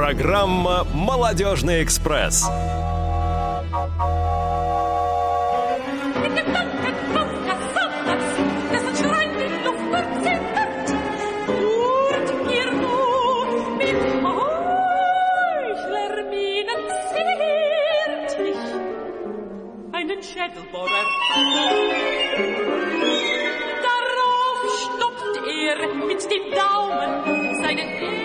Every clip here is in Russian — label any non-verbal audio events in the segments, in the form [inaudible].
Программа «Молодежный экспресс». Schädelbohrer. Darauf stopft er mit dem Daumen seinen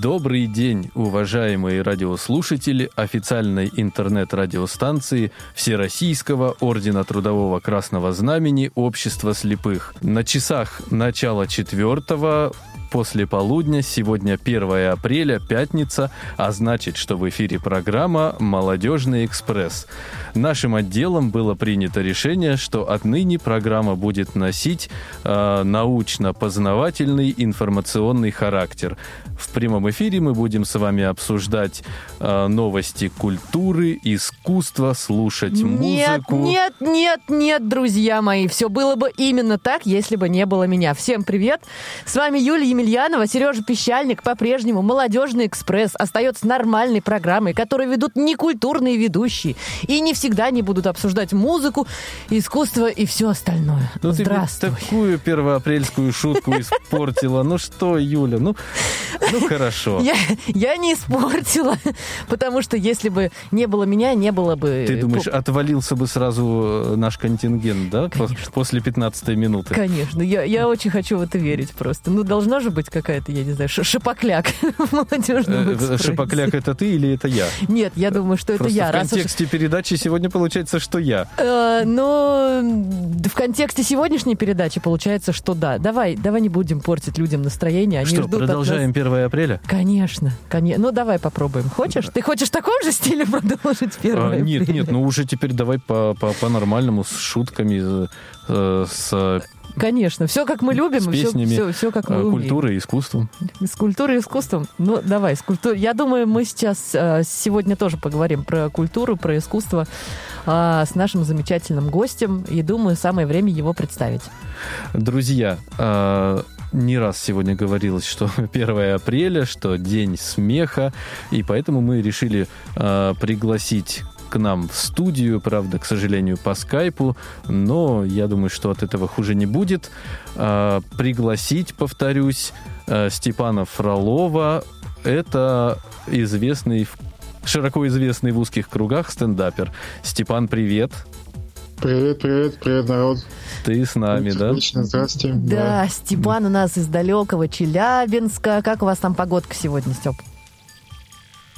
Добрый день, уважаемые радиослушатели официальной интернет-радиостанции Всероссийского Ордена Трудового Красного Знамени Общества Слепых. На часах начала четвертого после полудня, сегодня 1 апреля, пятница, а значит, что в эфире программа «Молодежный экспресс». Нашим отделом было принято решение, что отныне программа будет носить э, научно-познавательный информационный характер. В прямом эфире мы будем с вами обсуждать э, новости культуры, искусства, слушать Нет, музыку. нет, нет, нет, друзья мои. Все было бы именно так, если бы не было меня. Всем привет. С вами Юлия Емельянова, Сережа Пещальник. По-прежнему «Молодежный экспресс» остается нормальной программой, которую ведут не культурные ведущие. И не всегда они будут обсуждать музыку, искусство и все остальное. Ну, ты Здравствуй. такую первоапрельскую шутку испортила. Ну что, Юля, ну, ну хорошо. Я, я не испортила, потому что если бы не было меня, не было бы... Ты думаешь, поп- отвалился бы сразу э, наш контингент, да? Конечно. После 15 минуты. Конечно, я, я очень хочу в это верить просто. Ну, должна же быть какая-то, я не знаю, шипокляк [laughs] в молодежном Э. Шипокляк это ты или это я? Нет, я думаю, что это я. в контексте передачи сегодня получается, что я. Э, но в контексте сегодняшней передачи получается, что да. Давай, давай не будем портить людям настроение. Они что, ждут продолжаем нас- 1 апреля? Конечно, конечно. Ну, давай попробуем. Хочешь? Ты хочешь в таком же стиле продолжить первое? А, нет, нет, ну уже теперь давай по- по- по-нормальному, с шутками, э, с Конечно, все как мы любим, С все, песнями, все, все как мы э, умеем. культурой и искусством. С культурой и искусством? Ну, давай, с культурой. Я думаю, мы сейчас э, сегодня тоже поговорим про культуру, про искусство э, с нашим замечательным гостем. И думаю, самое время его представить. Друзья, не раз сегодня говорилось, что [laughs] 1 апреля, что день смеха, и поэтому мы решили э, пригласить к нам в студию, правда, к сожалению, по скайпу, но я думаю, что от этого хуже не будет. Э, пригласить, повторюсь, э, Степана Фролова. Это известный, широко известный в узких кругах стендапер. Степан, привет. Привет, привет, привет, народ. Ты с нами, да? Отлично, здрасте. Да, Степан у нас из далекого Челябинска. Как у вас там погодка сегодня, Степ?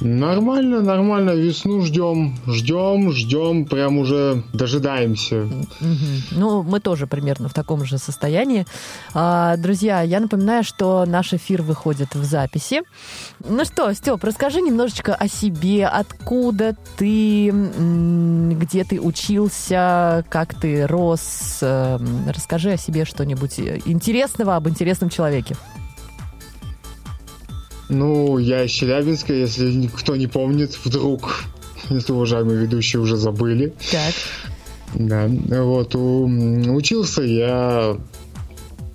Нормально, нормально, весну ждем, ждем, ждем, прям уже дожидаемся. Ну, мы тоже примерно в таком же состоянии. А, друзья, я напоминаю, что наш эфир выходит в записи. Ну что, Степ, расскажи немножечко о себе, откуда ты, где ты учился, как ты рос. Эм, Расскажи о себе что-нибудь интересного об интересном человеке. Ну, я из Челябинска, если кто не помнит, вдруг, если уважаемые ведущие уже забыли. Так. Да, вот, у- учился я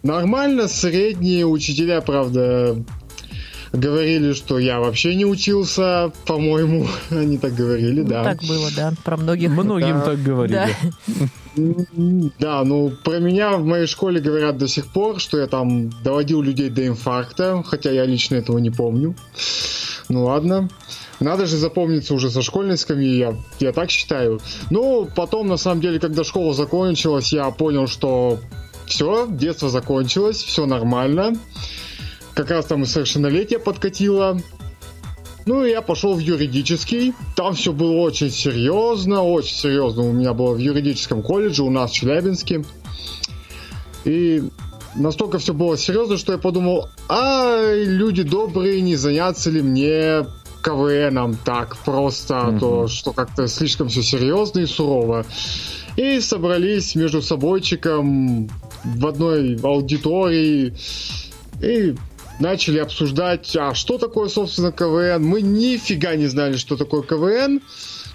нормально, средние учителя, правда, говорили, что я вообще не учился, по-моему, [laughs] они так говорили, Ну, да. Так было, да, про многих. Многим Да. так говорили. Да. [laughs] М, Да, ну про меня в моей школе говорят до сих пор, что я там доводил людей до инфаркта, хотя я лично этого не помню. Ну ладно. Надо же запомниться уже со школьной скамьи, я, я так считаю. Ну, потом, на самом деле, когда школа закончилась, я понял, что все, детство закончилось, все нормально. Как раз там и совершеннолетие подкатило. Ну, и я пошел в юридический. Там все было очень серьезно, очень серьезно. У меня было в юридическом колледже у нас в Челябинске. И настолько все было серьезно, что я подумал, а люди добрые, не заняться ли мне КВНом так просто, а то что как-то слишком все серьезно и сурово. И собрались между собойчиком в одной аудитории и начали обсуждать, а что такое, собственно, КВН. Мы нифига не знали, что такое КВН.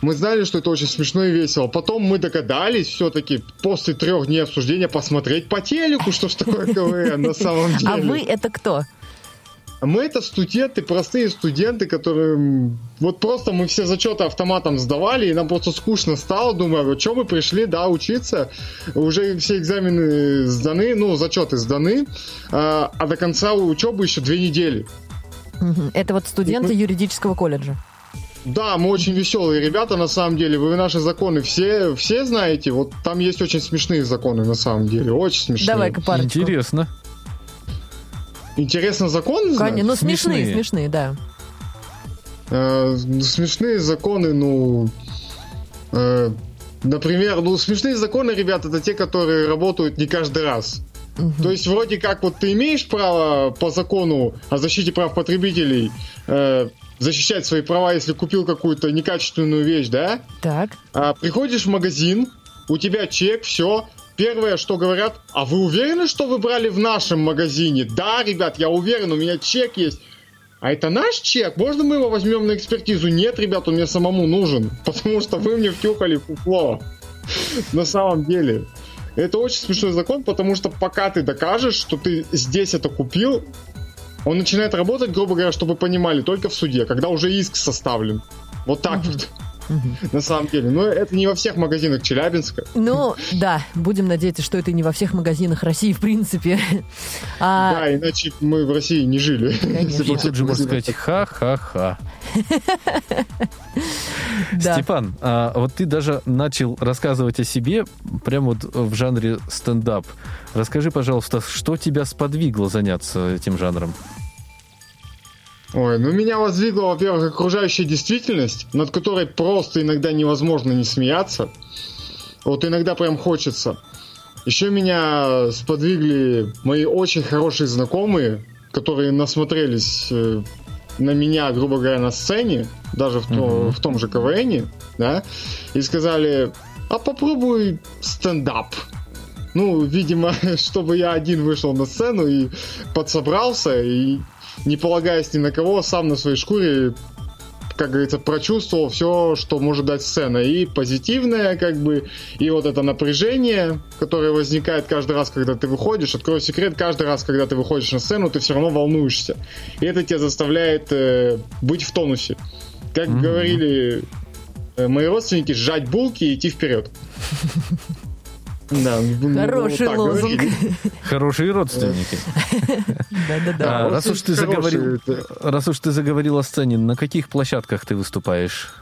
Мы знали, что это очень смешно и весело. Потом мы догадались все-таки после трех дней обсуждения посмотреть по телеку, что ж такое КВН на самом деле. А вы это кто? Мы это студенты, простые студенты, которые... Вот просто мы все зачеты автоматом сдавали, и нам просто скучно стало. Думаю, а что мы пришли, да, учиться. Уже все экзамены сданы, ну, зачеты сданы, а, а до конца учебы еще две недели. Это вот студенты юридического колледжа. Да, мы очень веселые ребята, на самом деле. Вы наши законы все, все знаете. Вот там есть очень смешные законы, на самом деле. Очень смешные. Давай-ка парочку. Интересно. Интересно, законы знать? Ну смешные, Смешные. смешные, да. Э, смешные законы, ну... э, например, ну, смешные законы, ребята, это те, которые работают не каждый раз. То есть, вроде как, вот ты имеешь право по закону о защите прав потребителей э, защищать свои права, если купил какую-то некачественную вещь, да? Так. А, приходишь в магазин, у тебя чек, все. Первое, что говорят, а вы уверены, что вы брали в нашем магазине? Да, ребят, я уверен, у меня чек есть. А это наш чек? Можно мы его возьмем на экспертизу? Нет, ребят, он мне самому нужен, [laughs] потому что вы мне втюхали фуфло. [laughs] На самом деле. Это очень смешной закон, потому что пока ты докажешь, что ты здесь это купил, он начинает работать, грубо говоря, чтобы понимали, только в суде, когда уже иск составлен. Вот так вот. На самом деле. Но это не во всех магазинах Челябинска. Ну, да, будем надеяться, что это и не во всех магазинах России, в принципе. А, Да, иначе мы в России не жили. Бы И тут же можно магазинах сказать ха-ха-ха. да. Степан, а вот ты даже начал рассказывать о себе прямо вот в жанре стендап. Расскажи, пожалуйста, что тебя сподвигло заняться этим жанром? Ой, ну меня воздвигла, во-первых, окружающая действительность, над которой просто иногда невозможно не смеяться. Вот иногда прям хочется. Еще меня сподвигли мои очень хорошие знакомые, которые насмотрелись э, на меня, грубо говоря, на сцене, даже в, то- в том же КВН, да, и сказали, а попробуй стендап. Ну, видимо, [laughs] чтобы я один вышел на сцену и подсобрался, и не полагаясь ни на кого, сам на своей шкуре, как говорится, прочувствовал все, что может дать сцена. И позитивное, как бы, и вот это напряжение, которое возникает каждый раз, когда ты выходишь. Открою секрет, каждый раз, когда ты выходишь на сцену, ты все равно волнуешься. И это тебя заставляет э, быть в тонусе. Как говорили э, мои родственники, сжать булки и идти вперед. [laughs] Да, ну, [laughs] Хороший вот так лозунг. говорили. Хорошие родственники. Да-да-да. А, раз уж ты заговорил, раз уж ты заговорил о сцене, на каких площадках ты выступаешь?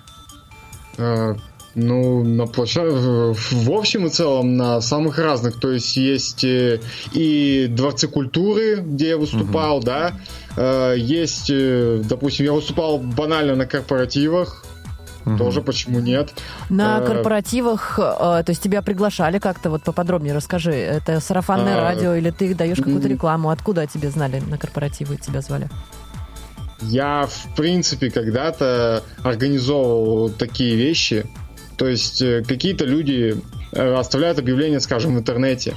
Э, Ну, на площадке, в общем и целом, на самых разных. То есть есть э, и дворцы культуры, где я выступал, да. Э, Есть, э, допустим, я выступал банально на корпоративах. Тоже почему нет? На Э, корпоративах, э, то есть тебя приглашали как-то, вот поподробнее расскажи. Это сарафанное А, радио или ты даешь какую-то рекламу? Откуда о тебе знали на корпоративы, тебя звали? Я, в принципе, когда-то организовывал такие вещи. То есть какие-то люди оставляют объявление, скажем, в интернете.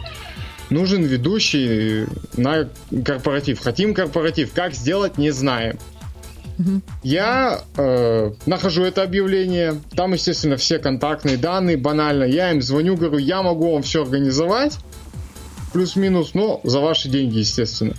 Нужен ведущий на корпоратив. Хотим корпоратив. Как сделать, не знаем. Я э, нахожу это объявление. Там, естественно, все контактные данные. Банально. Я им звоню, говорю, я могу вам все организовать. Плюс-минус, но за ваши деньги, естественно.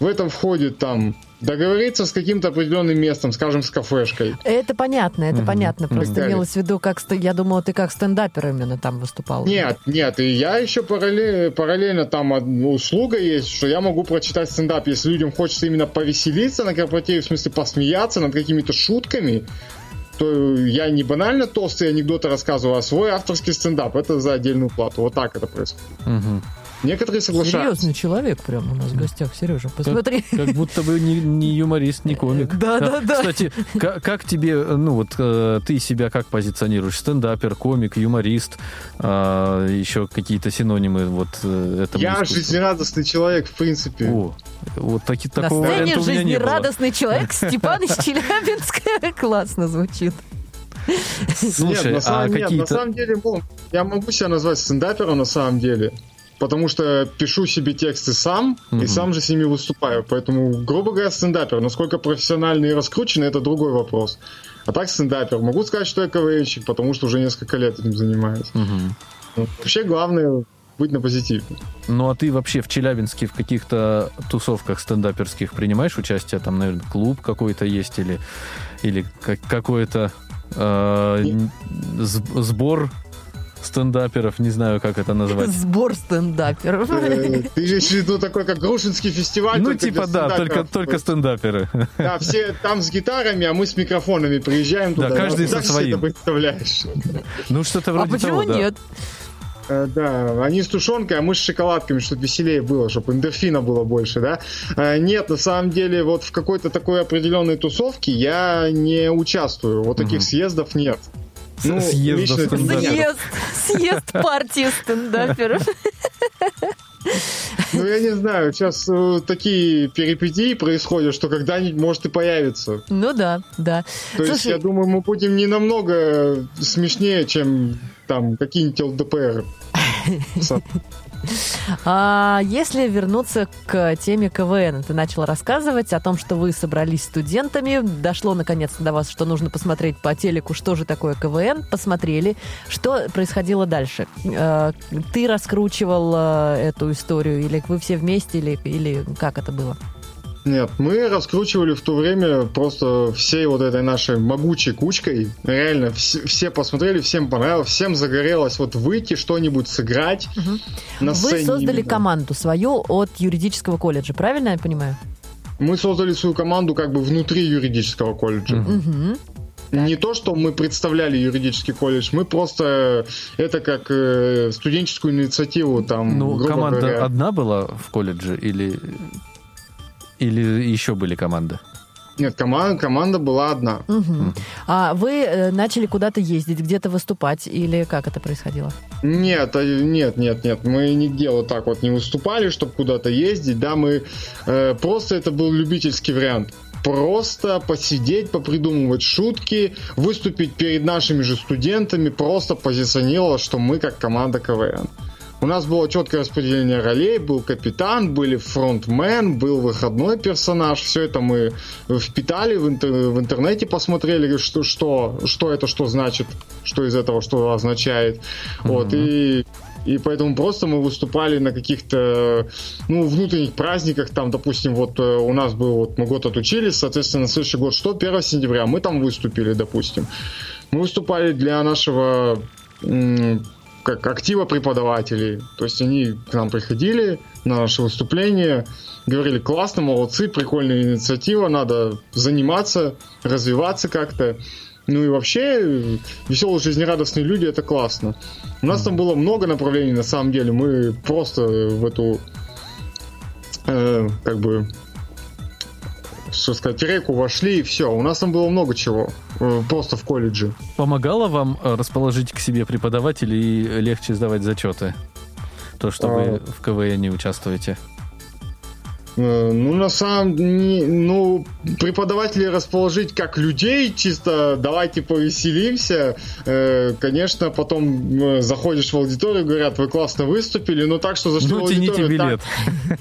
В этом входит там договориться с каким-то определенным местом, скажем, с кафешкой. Это понятно, это понятно. Просто Далее. имелось в виду, как я думала, ты как стендапер именно там выступал. Нет, нет, и я еще параллельно, параллельно там услуга есть, что я могу прочитать стендап, если людям хочется именно повеселиться на корпоративе, в смысле посмеяться над какими-то шутками, то я не банально толстые анекдоты рассказываю, а свой авторский стендап. Это за отдельную плату. Вот так это происходит. Мгм. Некоторые соглашаются. Серьезный человек прям у нас в гостях, Сережа. Посмотри. Как будто бы не, не юморист, не комик. Да, да, да. Кстати, как, как тебе, ну вот э, ты себя как позиционируешь? Стендапер, комик, юморист, а, еще какие-то синонимы вот э, этому Я искусству? жизнерадостный человек, в принципе. О, вот таки, На такого сцене варианта у меня не было. жизнерадостный человек Степан из Челябинска. [laughs] Классно звучит. Слушай, нет, на а самом, нет, на какие-то... самом деле, я могу себя назвать стендапером на самом деле. Потому что пишу себе тексты сам Мгм. и сам же с ними выступаю. Поэтому, грубо говоря, стендапер. Насколько профессиональный и раскрученный, это другой вопрос. А так стендапер. Могу сказать, что я КВНщик, потому что уже несколько лет этим занимаюсь. Ну, вообще главное быть на позитиве. Ну, а ты вообще в Челябинске в каких-то тусовках стендаперских принимаешь участие? Там, наверное, клуб какой-то есть или, или как- какой-то э, сбор стендаперов, не знаю, как это назвать. [laughs] Сбор стендаперов. Э, Ты имеешь в виду такой, как Грушинский фестиваль? Ну, типа, да, только, только стендаперы. Да, все там с гитарами, а мы с микрофонами приезжаем Да, туда. каждый Ну, со своим. представляешь? Ну, что-то А вроде почему того, да. нет? Э, Да, они с тушенкой, а мы с шоколадками, чтобы веселее было, чтобы эндорфина было больше, да? Э, Нет, на самом деле, вот в какой-то такой определенной тусовке я не участвую. Вот таких Мгм. съездов нет. Ну, это стендаперов. Съезд, съезд партии стендаперов. Ну, я не знаю, сейчас э, такие перипетии происходят, что когда-нибудь может и появится. Ну да, да. То есть, Слушай, я думаю, мы будем не намного смешнее, чем там какие-нибудь ЛДПР. [laughs] А если вернуться к теме КВН, ты начала рассказывать о том, что вы собрались студентами, дошло наконец-то до вас, что нужно посмотреть по телеку, что же такое КВН, посмотрели, что происходило дальше. Э, Ты раскручивал э, эту историю, или вы все вместе, или, или как это было? Нет, мы раскручивали в то время просто всей вот этой нашей могучей кучкой. Реально, все, все посмотрели, всем понравилось, всем загорелось вот выйти, что-нибудь сыграть на Вы сцене. создали именно. команду свою от юридического колледжа, правильно я понимаю? Мы создали свою команду как бы внутри юридического колледжа. Мгм. Не то, что мы представляли юридический колледж, мы просто это как э, студенческую инициативу там, Ну, грубо команда говоря. одна была в колледже или, или еще были команды? Нет, команда, команда была одна. Мгм. А вы э, начали куда-то ездить, где-то выступать, или как это происходило? Нет, а, нет, нет, нет. Мы нигде вот так вот не выступали, чтобы куда-то ездить. Да, мы э, просто это был любительский вариант. Просто посидеть, попридумывать шутки, выступить перед нашими же студентами, просто позиционировать, что мы как команда КВН. У нас было четкое распределение ролей, был капитан, были фронтмен, был выходной персонаж. Все это мы впитали в, интер- в интернете, посмотрели, что, что, что это, что значит, что из этого, что означает. Вот, и, и поэтому просто мы выступали на каких-то ну, внутренних праздниках. Там, допустим, вот э, у нас был, вот мы год отучились, соответственно, на следующий год что? 1 сентября мы там выступили, допустим. Мы выступали для нашего как актива преподавателей. То есть они к нам приходили на наше выступление, говорили, классно, молодцы, прикольная инициатива, надо заниматься, развиваться как-то. Ну и вообще, веселые, жизнерадостные люди, это классно. У нас там было много направлений, на самом деле. Мы просто в эту, э, как бы, что сказать, реку вошли, и все. У нас там было много чего. Э, Просто в колледже. Помогало вам э, расположить к себе преподавателей и легче сдавать зачеты? То, что вы А. в КВН не участвуете. Э, Ну, на самом деле, ну, преподавателей расположить как людей, чисто давайте повеселимся. Э, Конечно, потом э, заходишь в аудиторию, говорят, вы классно выступили, но так, что зашли в Ну, тяните аудиторию, билет.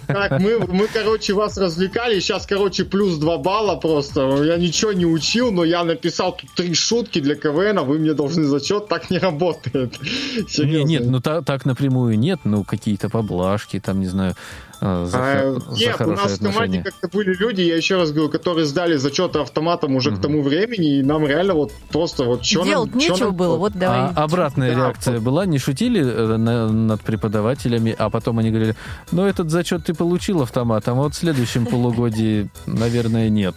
так, так, мы, мы, короче, вас развлекали, сейчас, короче, плюс 2 балла просто. Я ничего не учил, но я написал тут три шутки для КВН, а вы мне должны зачет, так не работает. Не, Серьезно. нет, ну та- так напрямую нет, ну какие-то поблажки, там, не знаю, за, А, за Нет, у нас в команде отношения. как-то были люди, я еще раз говорю, которые сдали зачеты автоматом уже к тому времени, и нам реально вот просто вот что Делать нечего было, вот давай. А обратная Да. реакция была? Не шутили э, на- над преподавателями, а потом они говорили, ну этот зачет ты получил автоматом, а вот в следующем полугодии, наверное, нет.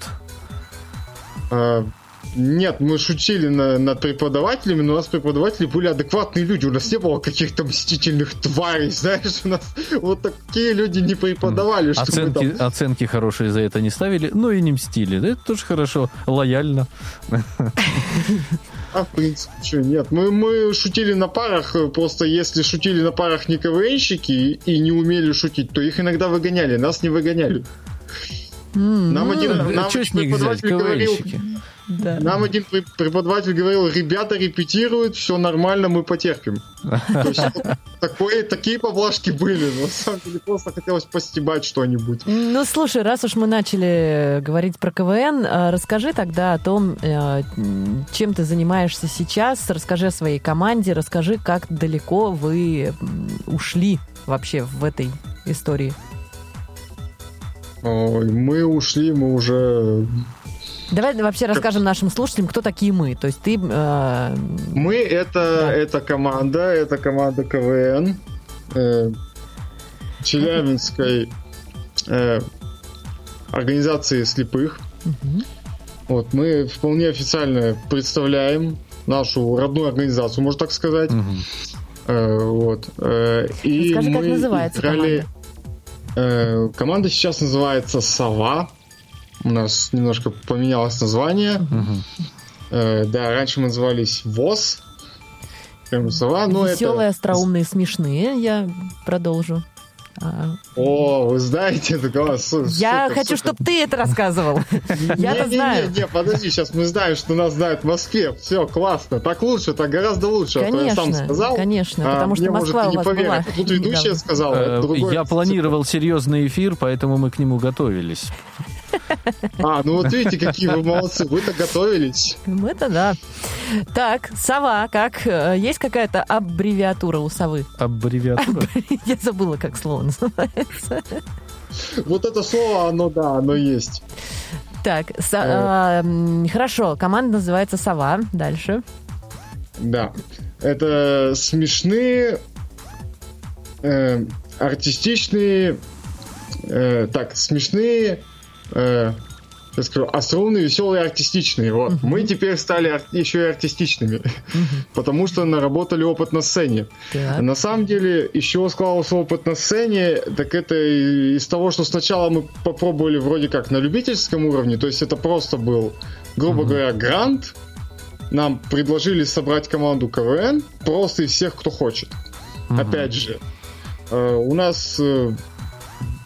Нет, мы шутили на- над преподавателями, но у нас преподаватели были адекватные люди. У нас не было каких-то мстительных тварей, [laughs] знаешь, у нас вот такие люди не преподавали, что мы Оценки, там... оценки хорошие за это не ставили, но и не мстили. Да Это тоже хорошо, лояльно. А, в принципе, что, нет. Мы, мы шутили на парах, э, просто если шутили на парах не КВНщики и не умели шутить, то их иногда выгоняли, нас не выгоняли. Нам один, нам Что один них взять, преподаватель говорил? Да. нам один пре- преподаватель говорил, ребята репетируют, все нормально, мы потерпим. Вот такое, такие поблажки были. но На самом деле просто хотелось постебать что-нибудь. Ну, слушай, раз уж мы начали говорить про КВН, э, расскажи тогда о том, э, чем ты занимаешься сейчас, расскажи о своей команде, расскажи, как далеко вы ушли вообще в этой истории. Ой, мы ушли, мы уже... Давай вообще расскажем нашим слушателям, кто такие мы. То есть ты... э, Мы это, Да. это команда, это команда КВН э, Челябинской э, организации слепых. мгм. Вот, мы вполне официально представляем нашу родную организацию, можно так сказать. Мгм. Э, вот. Э, и как мы называется играли- команда. Э, команда сейчас называется «Сова». У нас немножко поменялось название. Мгм. Э, да, раньше мы назывались ВОЗ. «Сова», но Веселые, это... остроумные, смешные. Я продолжу. А, О, вы знаете, это су- Я супер, хочу, чтобы ты это рассказывал. [laughs] Я-то знаю. Не, подожди, сейчас мы знаем, что нас знают в Москве. Все, классно. Так лучше, так гораздо лучше. А то я сам Конечно, сказал. конечно, а потому что мне, может, Москва и у не вас поверят. была Тут ведущая сказала. это Э. Я планировал серьезный эфир, поэтому мы к нему готовились. А, ну вот видите, какие вы молодцы. Вы-то готовились. Это да. Так, сова, как? Э, Есть какая-то аббревиатура у совы? Аббревиатура. [laughs] Я забыла, как слово называется. Вот это слово, оно, да, оно есть. Так, со- а, м, хорошо, команда называется «Сова». Дальше. Да. Это смешные, э, артистичные, э, так, смешные, э, я скажу, остроумные, веселые, артистичные. Вот. Мы теперь стали ар- еще и артистичными, [laughs] потому что наработали опыт на сцене. Так. На самом деле, еще складывался опыт на сцене, так это из того, что сначала мы попробовали вроде как на любительском уровне, то есть это просто был, грубо говоря, грант, нам предложили собрать команду КВН просто из всех, кто хочет. Опять же, э, у нас э,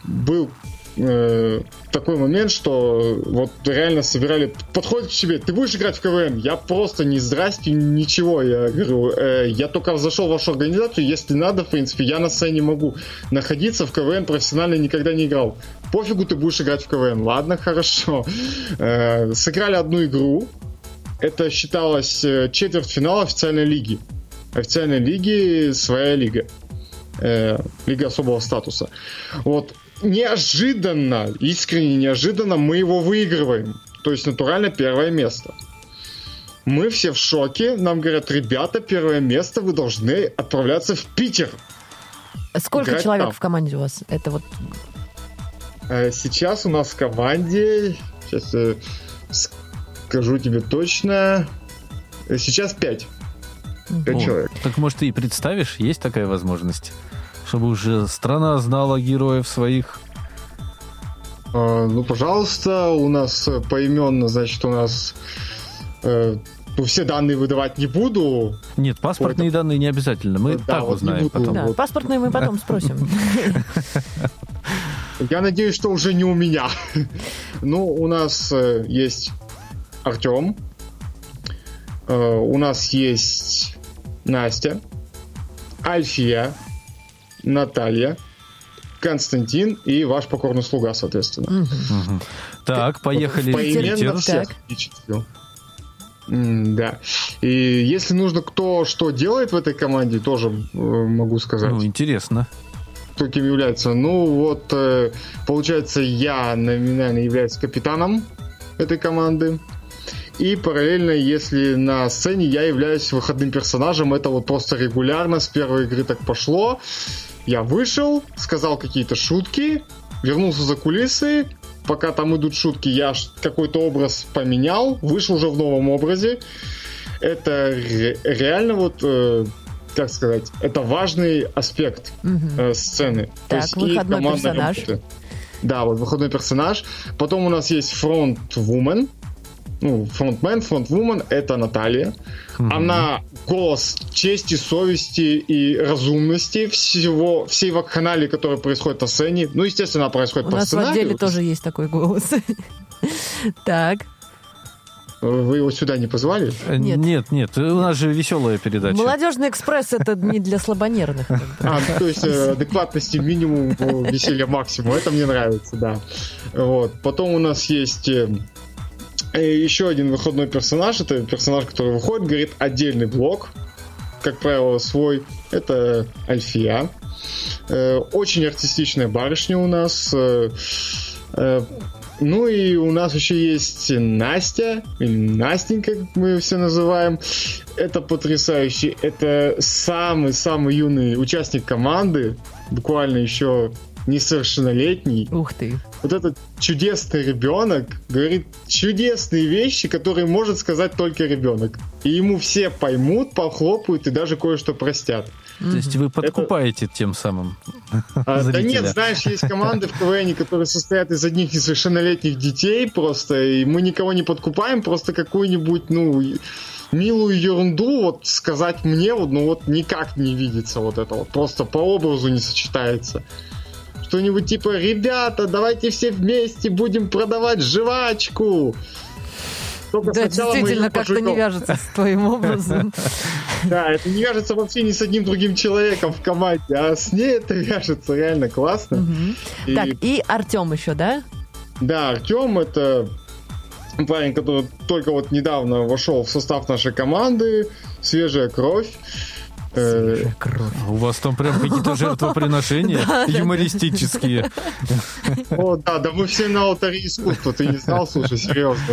был э, такой момент, что вот реально собирали, подходит к тебе, ты будешь играть в КВН? Я просто не здрасте, ничего. Я говорю, «Э, я только зашел в вашу организацию, если надо, в принципе, я на сцене могу находиться в КВН, профессионально никогда не играл. Пофигу, ты будешь играть в КВН. Ладно, хорошо. Э, Сыграли одну игру, это считалось э, четвертьфинал официальной лиги. Официальной лиги своя лига. Э, лига особого статуса. Вот неожиданно, искренне неожиданно мы его выигрываем. То есть натурально первое место. Мы все в шоке. Нам говорят, ребята, первое место, вы должны отправляться в Питер. Сколько Играть человек там. в команде у вас? Это вот Э, Сейчас у нас в команде, сейчас э, скажу тебе точно, э, сейчас 5. 5 О, человек. Так может ты и представишь, есть такая возможность? Чтобы уже страна знала героев своих. Э, Ну, пожалуйста, у нас поименно, значит, у нас... э, Ну, все данные выдавать не буду. Нет, паспортные данные не обязательно. Мы Да, так вот узнаем буду. потом. да, вот. паспортные мы потом спросим. Я надеюсь, что уже не у меня. Ну, у нас э, есть Артем. Э, У нас есть Настя. Альфия. Наталья. Константин и ваш покорный слуга, соответственно. Так, поехали Поименно всех. М, Да. И если нужно, кто что делает в этой команде, тоже э, могу сказать. Ну, интересно. кто кем является. Ну, вот, э, получается, я номинально являюсь капитаном этой команды. И параллельно, если на сцене, я являюсь выходным персонажем. Это вот просто регулярно с первой игры так пошло. Я вышел, сказал какие-то шутки, вернулся за кулисы, пока там идут шутки, я какой-то образ поменял, вышел уже в новом образе. Это ре- реально вот, э, как сказать, это важный аспект э, сцены. То Так, есть и выходной командная персонаж. работа. Да, вот выходной персонаж. Потом у нас есть фронт-вумен. Ну, фронтмен, фронт-вумен — это Наталья. Она голос чести, совести и разумности всего, всей вакханалии, которая происходит на сцене. Ну, естественно, она происходит У по нас в сценарию. отделе тоже есть такой голос. [laughs] Так, Вы его сюда не позвали? Э, Нет. Нет, нет, у нас же веселая передача. молодежный экспресс это не для слабонервных. А, ну, то есть э, [laughs] адекватности минимум, э, веселья максимум. Это мне нравится, да. Вот. Потом у нас есть еще один выходной персонаж. Это персонаж, который выходит, говорит отдельный блок. Как правило, свой. Это Альфия. Э, Очень артистичная барышня у нас. Э, э, Ну и у нас еще есть Настя, или Настенька, как мы ее все называем. Это потрясающе. Это самый-самый юный участник команды, буквально еще несовершеннолетний. Ух ты. Вот этот чудесный ребенок говорит чудесные вещи, которые может сказать только ребенок. И ему все поймут, похлопают и даже кое-что простят. То есть вы подкупаете тем самым [laughs] А, да нет, знаешь, есть [laughs] команды в КВН, которые состоят из одних несовершеннолетних детей просто, и мы никого не подкупаем, просто какую-нибудь, ну, милую ерунду вот сказать мне, вот, ну вот никак не видится вот это вот, просто по образу не сочетается. Что-нибудь типа, ребята, давайте все вместе будем продавать жвачку. Только Да, действительно, как-то не вяжется с твоим образом. [laughs] Да, это не вяжется вообще ни с одним другим человеком в команде, а с ней это вяжется реально классно. И- Так, и Артем еще, да? Да, Артем это парень, который только вот недавно вошел в состав нашей команды, свежая кровь. Э, кровь. У вас там прям какие-то [laughs] жертвоприношения юмористические. О, да, да мы все на алтаре искусства, ты не знал, слушай, серьезно.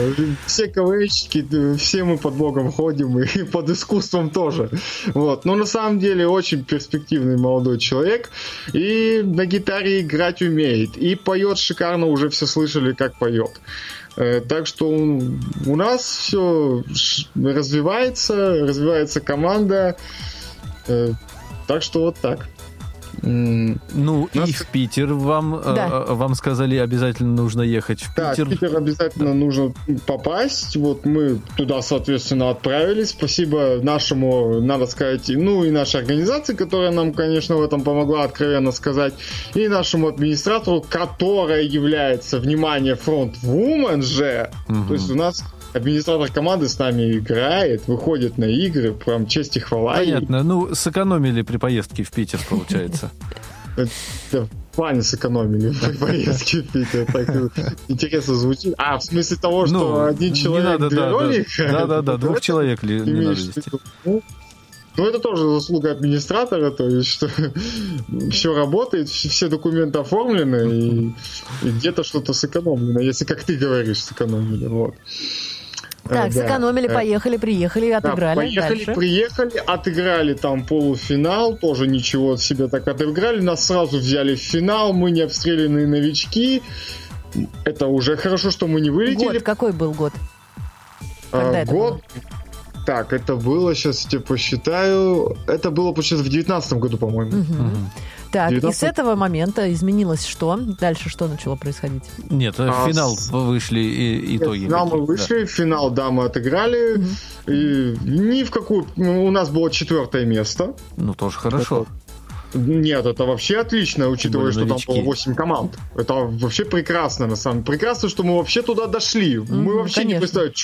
Все КВНщики, да, все мы под Богом ходим и [laughs] под искусством тоже. Вот. Но на самом деле очень перспективный молодой человек и на гитаре играть умеет. И поет шикарно, уже все слышали, как поет. Э, Так что у нас все развивается, развивается команда. Э, Так что вот так. Ну Нас- и в Питер вам, э, Да. э, вам сказали, обязательно нужно ехать в Да, в Питер. Питер обязательно нужно попасть. Вот мы туда, соответственно, отправились. Спасибо нашему, надо сказать, ну и нашей организации, которая нам, конечно, в этом помогла, откровенно сказать, и нашему администратору, которая является, внимание, фронт-вумен же. То есть у нас администратор команды с нами играет, выходит на игры, прям честь и хвала. Понятно. Ну, сэкономили при поездке в Питер, получается. Плане сэкономили при поездке в Питер. Так интересно звучит. А, в смысле того, что Ну, один человек две роли? Да-да-да, двух человек не надо? Ну, ну, это тоже заслуга администратора, то есть, что все работает, вс- все документы оформлены, и, и где-то что-то сэкономлено, если, как ты говоришь, сэкономили. Вот. Так, Э, да. сэкономили, Э, поехали, приехали, да, отыграли. поехали, Дальше. приехали, отыграли там полуфинал, тоже ничего себе так отыграли, нас сразу взяли в финал, мы не обстрелянные новички, это уже хорошо, что мы не вылетели. Год, какой был год? А, когда это год, так, это было, сейчас я тебе посчитаю, это было почему-то в девятнадцатом году, по-моему. Так, и с 19. этого момента изменилось что? Дальше что начало происходить? Нет, в А финал с- вышли и, итоги. финал мы да. вышли, в финал, да, мы отыграли. И ни в какую... ну, У нас было четвертое место. Ну, тоже хорошо. Нет, это вообще отлично, учитывая, что там было новички. 8 команд. Это вообще прекрасно, на самом деле. Прекрасно, что мы вообще туда дошли. Мы Мгм, вообще не конечно. представляем,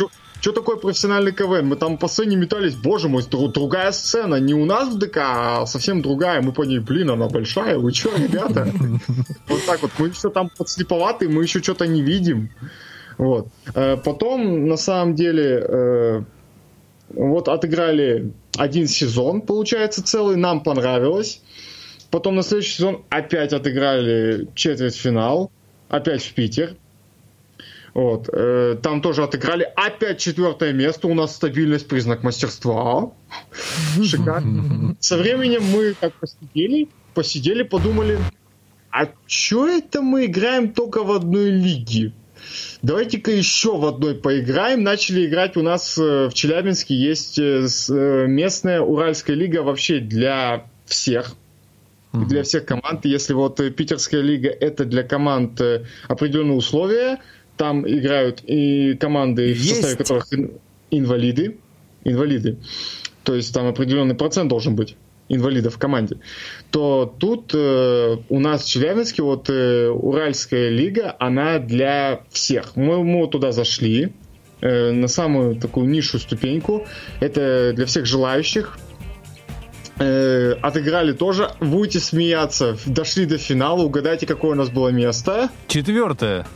что такое профессиональный КВН. Мы там по сцене метались, боже мой, дру- другая сцена. Не у нас в ДК, а совсем другая. Мы по ней, блин, она большая. Вы что, ребята? [laughs] Вот так вот. Мы еще там подслеповатые, мы еще что-то не видим. Вот. Э, Потом, на самом деле, э, вот отыграли один сезон, получается, целый. Нам понравилось. Потом на следующий сезон опять отыграли четвертьфинал. Опять в Питер. Вот. э, Там тоже отыграли. Опять четвертое место. У нас стабильность, признак мастерства. [laughs] Шикарно. Со временем мы так посидели, посидели, подумали, а чё это мы играем только в одной лиге? давайте-ка еще в одной поиграем. Начали играть у нас э, в Челябинске есть э, местная Уральская лига вообще для всех. Для всех команд. Если вот э, питерская лига это для команд э, определенные условия, там играют и команды, в составе Есть. которых ин- инвалиды. Инвалиды. То есть там определенный процент должен быть инвалидов в команде, то тут э, у нас в Челябинске вот э, Уральская лига, она для всех. Мы, мы туда зашли э, на самую такую низшую ступеньку. Это для всех желающих. Э, отыграли тоже. Будете смеяться. Дошли до финала. Угадайте, какое у нас было место. Четвертое.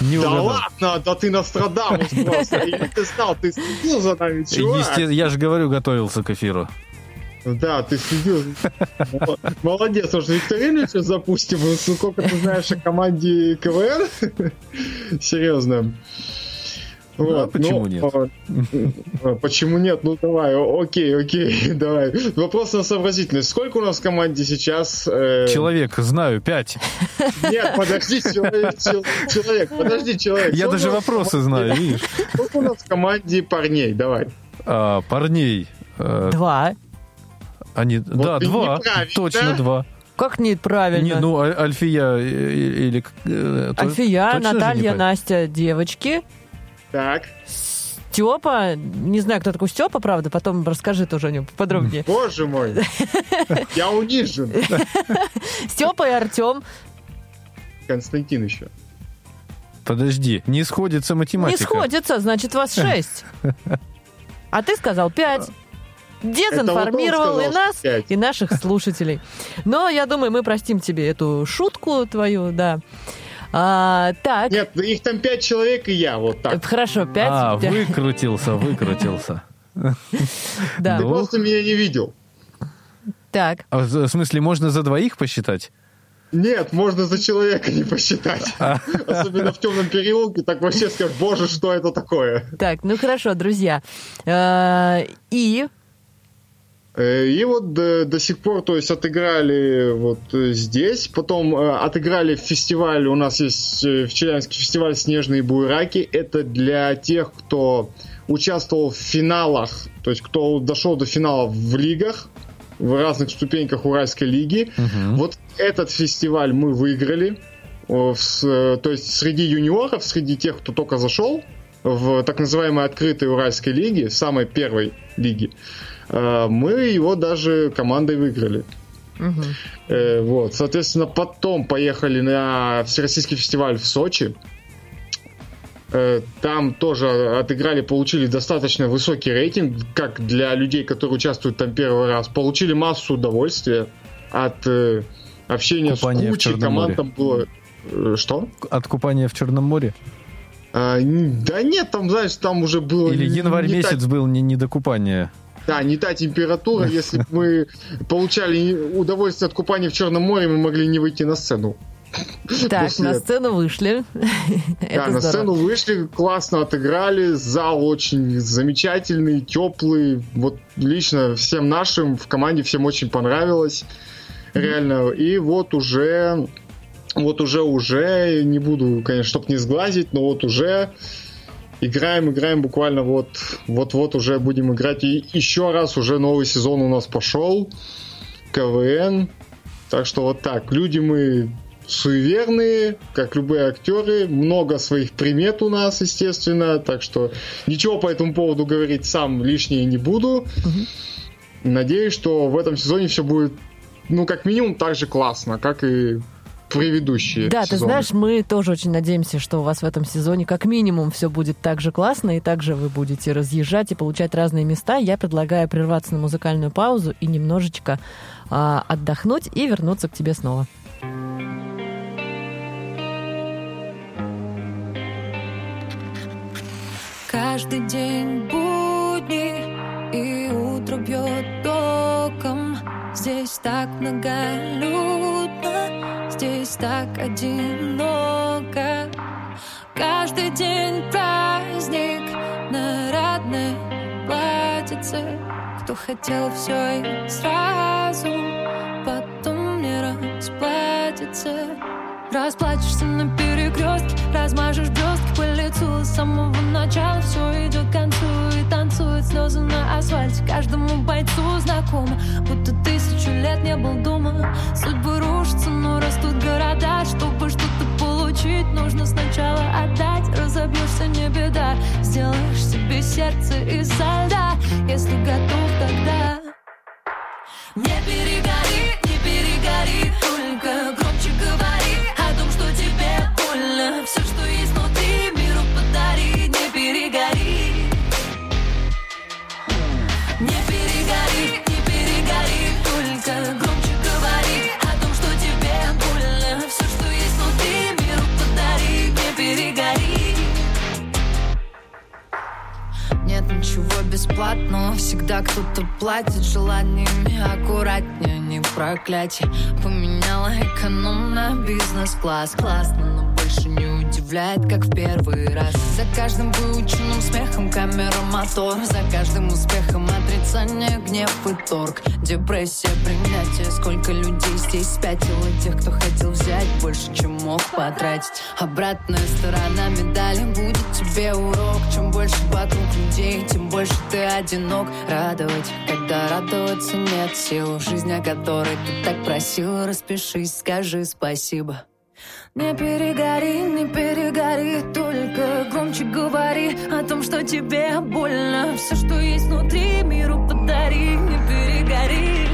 Не да угадал. ладно, да ты Нострадамус просто. Или ты знал, ты следил за нами, чувак. Я же говорю, готовился к эфиру. Да, ты следил. Молодец, может, викторину сейчас запустим? Ну, Сколько ты знаешь о команде КВН? Серьезно. А почему ну, нет? а, а, Почему нет? Ну давай, окей, окей, [laughs] давай. Вопрос на сообразительность. Сколько у нас в команде сейчас? э, Человек, знаю, пять. Нет, подожди, человек, чел- человек, подожди, человек. Я даже вопросы знаю, видишь. Сколько у нас в команде парней? Давай. А, парней. э, Два. Они, да, два. неправильно. Точно два. Как нет, правильно. Не, ну, Аль- Альфия э, или... э, Альфия, точно Наталья? Настя, девочки. Так. Степа, не знаю, кто такой Степа, правда, потом расскажи тоже о нем подробнее. Боже мой. [laughs] Я унижен. Степа и Артем. Константин еще. Подожди, не сходится Не математика. сходится, значит, вас [laughs] шесть. А ты сказал пять. Дезинформировал вот и нас, что пять. и наших слушателей. Но я думаю, мы простим тебе эту шутку твою, да. А, так, Нет, их там пять человек и я, вот так. хорошо, пять. А, выкрутился, выкрутился. да. Ты Ну. просто меня не видел. Так, А в смысле, можно за двоих посчитать? Нет, можно за человека не посчитать. А. Особенно в темном переулке, так вообще скажешь, боже, что это такое? так, ну хорошо, друзья. А, И Э, И вот до, до сих пор, то есть, отыграли вот э, здесь, потом э, отыграли фестиваль, у нас есть э, в Челябинске фестиваль «Снежные буераки», это для тех, кто участвовал в финалах, то есть, кто дошел до финала в лигах, в разных ступеньках Уральской лиги. Вот этот фестиваль мы выиграли, в э, то есть, среди юниоров, среди тех, кто только зашел в так называемой открытой Уральской лиге, самой первой лиге, э, мы его даже командой выиграли. Э, Вот, соответственно, потом поехали на Всероссийский фестиваль в Сочи. Э, Там тоже отыграли, получили достаточно высокий рейтинг, как для людей, которые участвуют там первый раз. Получили массу удовольствия от э, общения Купание с кучей команд. Там было... Что? От купания в Черном море? А, да нет, там, знаешь, там уже было... Или январь месяц был не, не до купания? Да, не та температура. Если бы мы получали удовольствие от купания в Черном море, мы могли не выйти на сцену. так, После на сцену вышли. [laughs] Да, Это на здорово. сцену вышли, классно отыграли, зал очень замечательный, теплый. Вот лично всем нашим в команде всем очень понравилось. Реально. И вот уже, вот уже, уже, не буду, конечно, чтоб не сглазить, но вот уже играем, играем буквально вот, вот-вот уже будем играть. И еще раз уже новый сезон у нас пошел. КВН. Так что вот так. Люди мы суеверные, как любые актеры, много своих примет у нас, естественно, так что ничего по этому поводу говорить сам лишнее не буду. Надеюсь, что в этом сезоне все будет, ну, как минимум, так же классно, как и предыдущие Да, ты сезоны. знаешь, мы тоже очень надеемся, что у вас в этом сезоне как минимум все будет так же классно, и также вы будете разъезжать и получать разные места. Я предлагаю прерваться на музыкальную паузу и немножечко а, отдохнуть и вернуться к тебе снова. Каждый день будни и утро бьет током Здесь так многолюдно, здесь так одиноко. Каждый день праздник, нарядное платьице. Кто хотел все и сразу, потом не расплатится Расплачешься на перекрестке Размажешь блестки по лицу. С самого начала все идет к концу. И танцуют слезы на асфальте Каждому бойцу знакомо. Будто тысячу лет не был дома. Судьбы рушатся, но растут города. Чтобы что-то получить, нужно сначала отдать. Разобьешься, не беда. Сделаешь себе сердце из льда. Если готов, тогда. Не перегори, Всегда кто-то платит желаниями Аккуратнее, не проклятие. Поменяла эконом на бизнес-класс. Классно, но больше не удивляет, как в первый раз. За каждым выученным смехом камера мотор. За каждым успехом отрицание, гнев и торг. Депрессия, принятие. Сколько людей здесь спятило? Тех, кто хотел взять больше, чем мог потратить. Обратная сторона медали будет тебе урок. Чем больше вокруг людей, тем больше ты одинок. Радовать, когда радоваться нет сил. В жизни, о которой ты так просил Распишись, скажи спасибо не перегори, не перегори, только громче говори о том, что тебе больно. Все, что есть внутри, миру подари, не перегори.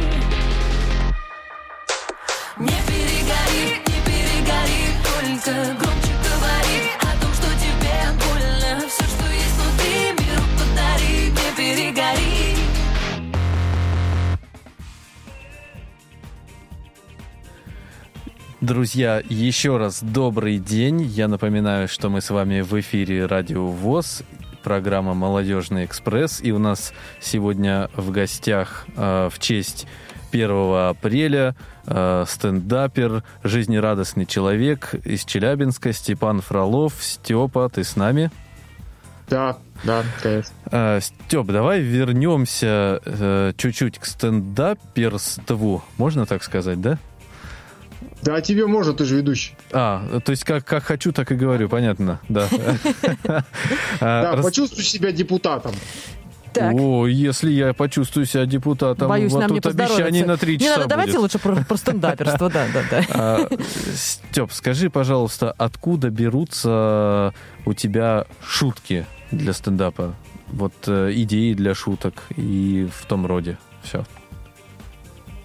Не перегори, не перегори, только громче говори о том, что тебе больно. Все, что есть внутри, миру подари, не перегори. Друзья, еще раз добрый день. Я напоминаю, что мы с вами в эфире Радио ВОЗ, программа «Молодежный экспресс». И у нас сегодня в гостях э, в честь 1 апреля э, стендапер, жизнерадостный человек из Челябинска Степан Фролов. Степа, ты с нами? Да, да, конечно. Э, Степ, давай вернемся э, чуть-чуть к стендаперству. Можно так сказать, да? Да, тебе можно, ты же ведущий. А, то есть как, как хочу, так и говорю, понятно, да. [laughs] Да, Рас- почувствуй себя депутатом. Так. О, если я почувствую себя депутатом, Боюсь, вот нам не тут обещаний поздоровится. на три Не часа надо, давайте будет. лучше про, про стендаперство, да, да, да. А, Степ, скажи, пожалуйста, откуда берутся у тебя шутки для стендапа? Вот э, идеи для шуток и в том роде. Все.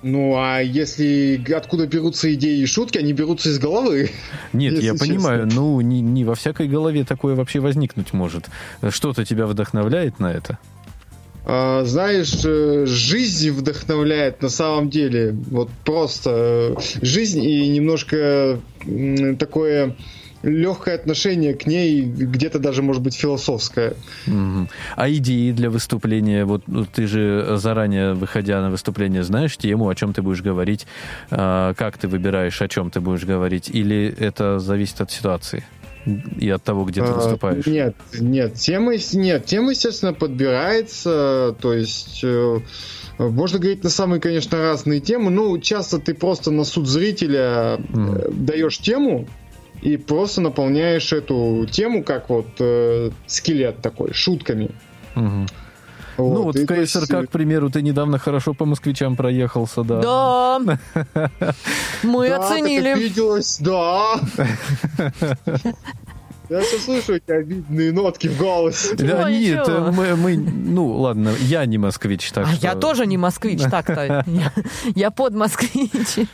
Ну, а если откуда берутся идеи и шутки, они берутся из головы. Нет, я честно. понимаю, ну не, не во всякой голове такое вообще возникнуть может. Что-то тебя вдохновляет на это? А, знаешь, э, жизнь вдохновляет на самом деле. Вот просто э, жизнь и немножко такое легкое отношение к ней, где-то даже, может быть, философское. А идеи для выступления? Вот ну, ты же заранее, выходя на выступление, знаешь тему, о чем ты будешь говорить, а, как ты выбираешь, о чем ты будешь говорить, или это зависит от ситуации и от того, где ты А, выступаешь? Нет, нет, тема, нет, тема, естественно, подбирается, то есть э, можно говорить на самые, конечно, разные темы. Ну, часто ты просто на суд зрителя Мгм. э, даешь тему и просто наполняешь эту тему как вот э, скелет такой, шутками. Мгм. Ну вот в то есть, КСРК, к примеру, ты недавно хорошо по москвичам проехался, да? Да, [laughs] мы да, так оценили. обиделась, да. [laughs] Я все слышу эти обидные нотки в голосе. Да Чего, нет, ничего? э, мы, мы- ну ладно, я не москвич, так А что... я тоже не москвич, так-то. [laughs] Я, я под москвич.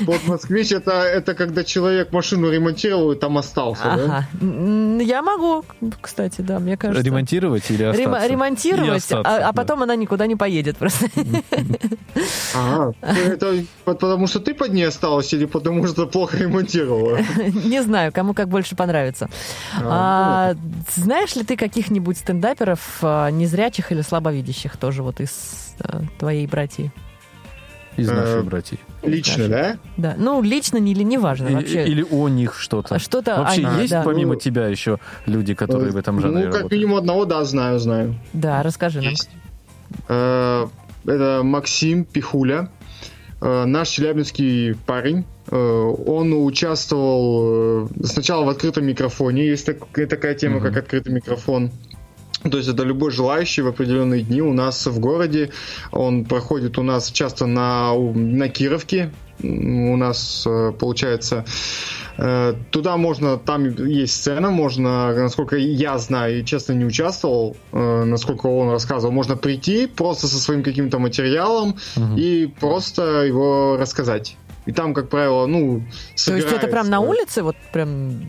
Вот москвич это, это когда человек машину ремонтировал и там остался, да? Ага. М, Я могу, кстати, да, мне кажется. Ремонтировать или остаться? Рема- Или ремонтировать, остаться, а, да. а потом она никуда не поедет просто. Ага. Это по- потому что ты под ней осталась или потому что плохо ремонтировала? Не знаю, кому как больше понравится. А, знаешь ли ты каких-нибудь стендаперов а, незрячих или слабовидящих тоже вот из а, твоей братьи? Из нашей Э, братьи. Лично, да? Да, ну лично не или неважно Или, вообще. или о них что-то. А что-то Вообще о них, есть да. помимо Ну, тебя еще люди, которые в этом жанре Ну, как работают? минимум одного, да, знаю, знаю. Да, расскажи нам. Есть. Э, Это Максим Пихуля. э, наш челябинский парень, э, он участвовал сначала в открытом микрофоне, есть так- такая тема, Мгм. как открытый микрофон. То есть это любой желающий в определенные дни у нас в городе. Он проходит у нас часто на, на Кировке. У нас э, получается э, туда можно, там есть сцена, можно, насколько я знаю, и честно не участвовал, э, насколько он рассказывал, можно прийти просто со своим каким-то материалом Мгм. и просто его рассказать. И там, как правило, ну, То есть это прям на улице, вот прям...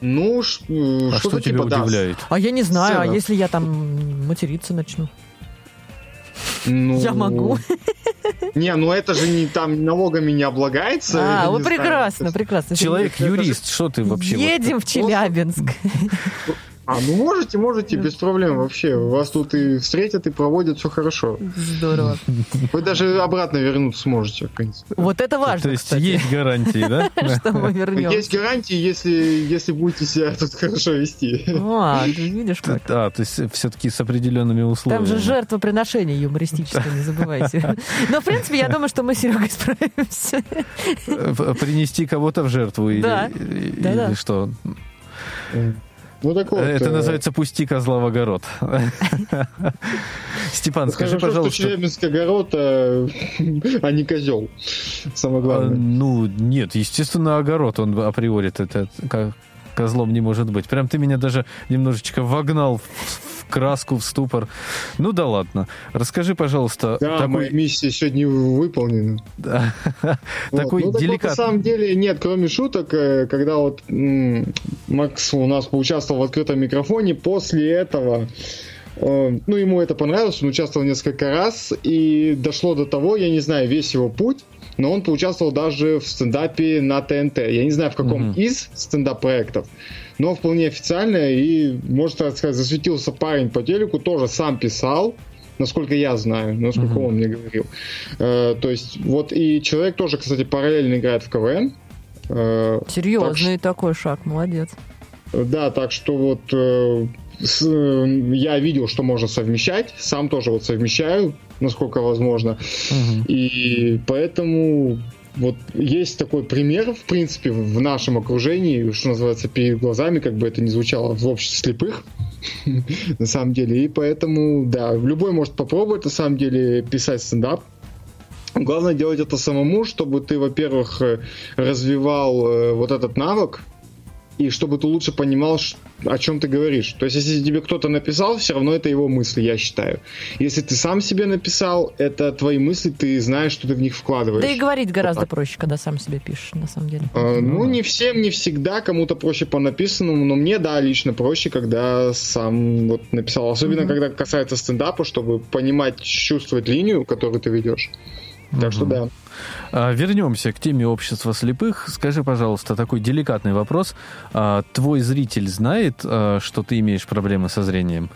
Ну, ш- А что-то что тебя типа, да, удивляет? А я не знаю, а Сцена. если я там материться начну? Ну, Я могу. Не, ну это же не там налогами не облагается. А, вот не знаю. прекрасно, прекрасно. Человек-юрист, что ты вообще... вот Едем в Челябинск. А, ну можете, можете, без проблем вообще. Вас тут и встретят, и проводят, все хорошо. Здорово. Вы даже обратно вернуться сможете, в принципе. Вот это То важно, есть кстати, есть гарантии, да? [laughs] что мы вернемся. Есть гарантии, если, если будете себя тут хорошо вести. А, ты видишь как? А, то есть все-таки с определенными условиями. Там же жертвоприношение юмористическое, не забывайте. [laughs] Но, в принципе, я думаю, что мы с Серегой справимся. Э, Принести кого-то в жертву или, Да. или Да-да. что? Ну так вот. Это э, называется «пусти козла в огород». [laughs] Степан, скажи, хорошо, что пожалуйста, Челябинск огород, а, [laughs] а не козел. Самое главное. ну, нет, естественно, огород, он априори это козлом не может быть. Прям ты меня даже немножечко вогнал в, краску, в ступор. Ну да ладно. Расскажи, пожалуйста, Да, моя такой, миссия сегодня выполнена. [laughs] да, Вот. такой ну, так вот, на деликатный... самом деле нет, кроме шуток, э, когда вот м, Макс у нас поучаствовал в открытом микрофоне, после этого э, ну, ему это понравилось, он участвовал несколько раз, и дошло до того, я не знаю, весь его путь, но он поучаствовал даже в стендапе на ТНТ. Я не знаю, в каком Мгм. из стендап-проектов, но вполне официально, и, можно так сказать, засветился парень по телеку, тоже сам писал, насколько я знаю, насколько Мгм. он мне говорил. Э, то есть, вот и человек тоже, кстати, параллельно играет в КВН. Э, Серьезный такой шаг, молодец. да, так что вот э, с- э, я видел, что можно совмещать, сам тоже вот совмещаю, насколько возможно. Мгм. И поэтому вот есть такой пример, в принципе, в нашем окружении, что называется, перед глазами, как бы это ни звучало, в обществе слепых, [laughs] на самом деле. И поэтому, да, любой может попробовать, на самом деле, писать стендап. Главное делать это самому, чтобы ты, во-первых, э, развивал э, вот этот навык, и чтобы ты лучше понимал, о чем ты говоришь. То есть, если тебе кто-то написал, все равно это его мысли, я считаю. Если ты сам себе написал, это твои мысли, ты знаешь, что ты в них вкладываешь. Да и говорить гораздо так. проще, когда сам себе пишешь, на самом деле. А, Ну Ну, не всем, не всегда, кому-то проще по написанному, но мне, да, лично проще, когда сам вот написал. Особенно, Мгм. когда касается стендапа, чтобы понимать, чувствовать линию, которую ты ведешь. Так что Мгм. да. А, Вернемся к теме общества слепых. Скажи, пожалуйста, такой деликатный вопрос. А, Твой зритель знает, а, что ты имеешь проблемы со зрением?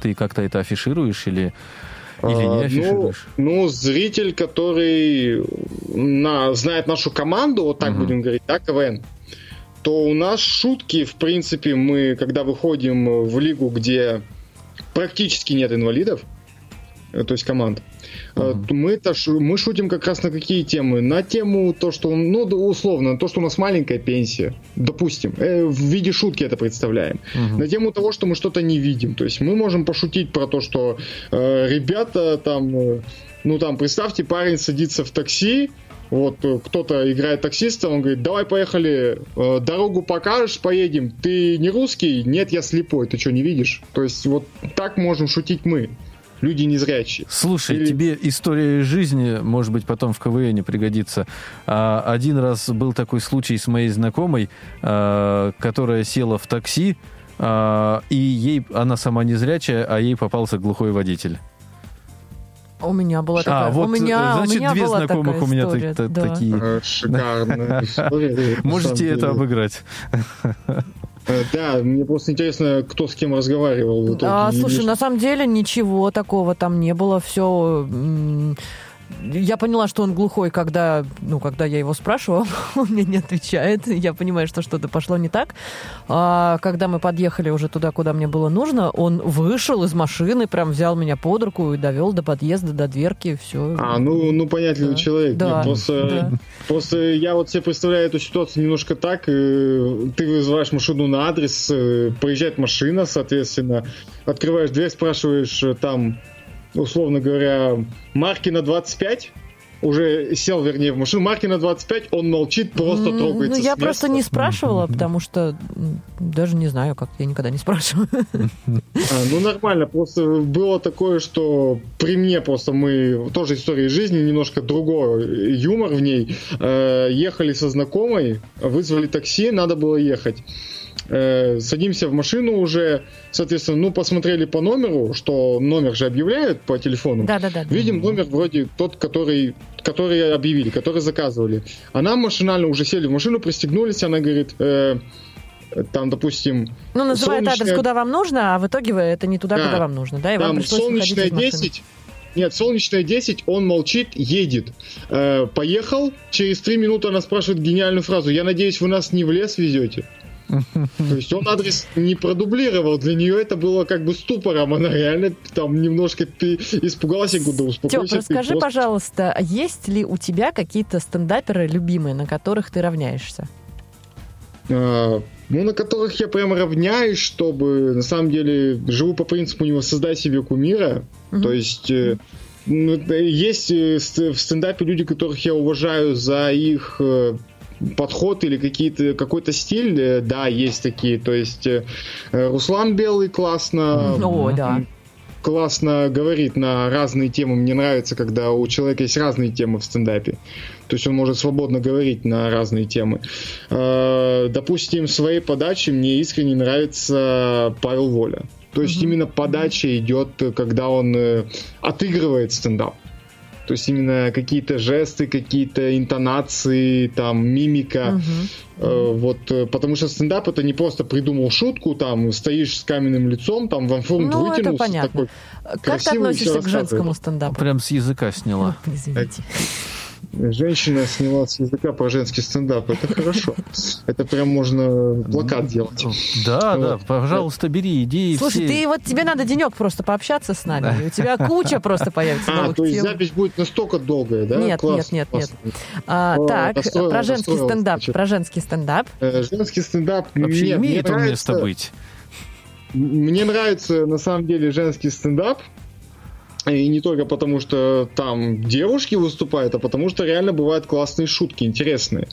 Ты как-то это афишируешь или, или А, не ну, афишируешь? Ну, зритель, который на, знает нашу команду, вот так Мгм. будем говорить, да, КВН, то у нас шутки, в принципе, мы, когда выходим в лигу, где практически нет инвалидов, то есть команд, э, Мгм. то мы шутим как раз на какие темы? На тему то, что, ну, условно, то, что у нас маленькая пенсия, допустим, э, в виде шутки это представляем Мгм. на тему того, что мы что-то не видим. То есть мы можем пошутить про то, что э, ребята там, э, ну там, представьте, парень садится в такси, вот э, кто-то играет таксиста, он говорит, давай поехали, э, дорогу покажешь, поедем. Ты не русский? Нет, я слепой, ты что, не видишь? То есть вот так можем шутить мы, люди незрячие. Слушай, Или- тебе история из жизни, может быть, потом в КВН пригодится. А, Один раз был такой случай с моей знакомой, а, которая села в такси, а, и ей, она сама незрячая, а ей попался глухой водитель. У меня была такая. А, вот, у меня, значит, у меня две была знакомых такая у меня история, так- да. такие. Э, Шикарная [laughs] история. Можете это обыграть. [laughs] Э, Да, мне просто интересно, кто с кем разговаривал. в итоге. А, слушай, на самом деле ничего такого там не было. Все я поняла, что он глухой, когда, ну, когда я его спрашивала, [laughs] он мне не отвечает. Я понимаю, что что-то пошло не так. А когда мы подъехали уже туда, куда мне было нужно, он вышел из машины, прям взял меня под руку и довел до подъезда, до дверки, все. А, ну, ну понятливый Да. человек. Да. Нет, просто, Да. просто я вот себе представляю эту ситуацию немножко так. э, Ты вызываешь машину на адрес, э, приезжает машина, соответственно, открываешь дверь, спрашиваешь э, там, условно говоря, марки на 25, уже сел, вернее, в машину, марки на 25, он молчит, просто трогается Ну, я с просто не спрашивала, потому что даже не знаю, как я никогда не спрашиваю. [laughs] А, ну нормально, просто было такое, что при мне просто мы, тоже история из жизни, немножко другой юмор в ней. Э, ехали со знакомой, вызвали такси, надо было ехать. Э, садимся в машину уже, соответственно, ну посмотрели по номеру, что номер же объявляют по телефону. Да-да-да. Видим номер вроде тот, который, который объявили, который заказывали. А нам машинально уже сели в машину, пристегнулись, она говорит, э, там, допустим, Ну, называет адрес, солнечная- куда вам нужно, а в итоге вы это не туда, Да. куда вам нужно, да? И вам Там выходить солнечная из машины. 10. Нет, солнечная 10, он молчит, едет. Э, поехал, через три минуты она спрашивает гениальную фразу. Я надеюсь, вы нас не в лес везете. То есть он адрес не продублировал. Для нее это было как бы ступором. Она реально там немножко испугалась. Я говорю, да Степ, успокойся. расскажи, просто- пожалуйста, есть ли у тебя какие-то стендаперы любимые, на которых ты равняешься? А, ну, на которых я прямо равняюсь, чтобы, на самом деле, живу по принципу у него «создай себе кумира». Мгм. То есть... э, ну, это есть э, в стендапе люди, которых я уважаю за их э, подход или какие-то, какой-то стиль, э, да, есть такие. То есть э, Руслан Белый классно, О, да. классно говорит на разные темы. Мне нравится, когда у человека есть разные темы в стендапе. То есть он может свободно говорить на разные темы. Э, Допустим, своей подаче мне искренне нравится Павел Воля. То есть именно подача идет, когда он отыгрывает стендап. То есть именно какие-то жесты, какие-то интонации, там, мимика. Э, Вот, э, потому что стендап это не просто придумал шутку, там, стоишь с каменным лицом, там, Ван Фронт Ну, это вытянулся, понятно. такой, Как ты относишься к женскому стендапу? Прям с языка сняла. Извините. Женщина сняла с языка про женский стендап. Это хорошо. Это прям можно плакат делать. Да, Вот. да, пожалуйста, бери идеи Слушай, все. ты вот тебе надо денек просто пообщаться с нами, у тебя куча просто появится А, новых то есть тем. запись будет настолько долгая, да? Нет, Класс, нет, нет, класс. А, так, про женский стендап, значит. про женский стендап. Женский стендап Вообще нет, мне имеет он нравится- место быть. Мне нравится, на самом деле, женский стендап. И не только потому, что там девушки выступают, а потому что реально бывают классные шутки, интересные.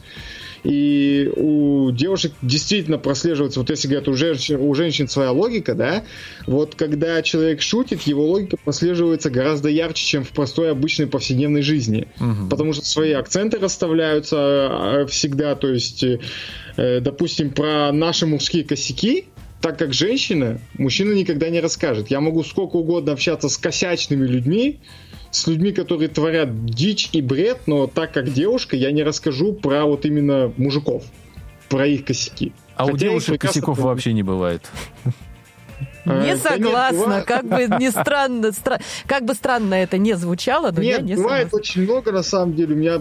И у девушек действительно прослеживается, вот если говорят, у женщин, у женщин своя логика, да, вот когда человек шутит, его логика прослеживается гораздо ярче, чем в простой обычной повседневной жизни. Мгм. Потому что свои акценты расставляются э, всегда, то есть, э, допустим, про наши мужские косяки, так как женщина, мужчина никогда не расскажет. Я могу сколько угодно общаться с косячными людьми, с людьми, которые творят дичь и бред, но так как девушка, я не расскажу про вот именно мужиков, про их косяки. А у Хотя их девушек косяков помню. вообще не бывает. Да Не согласна, как бы не странно, стра- как бы странно это не звучало, но я Нет, не бывает согласна. очень много, на самом деле. У меня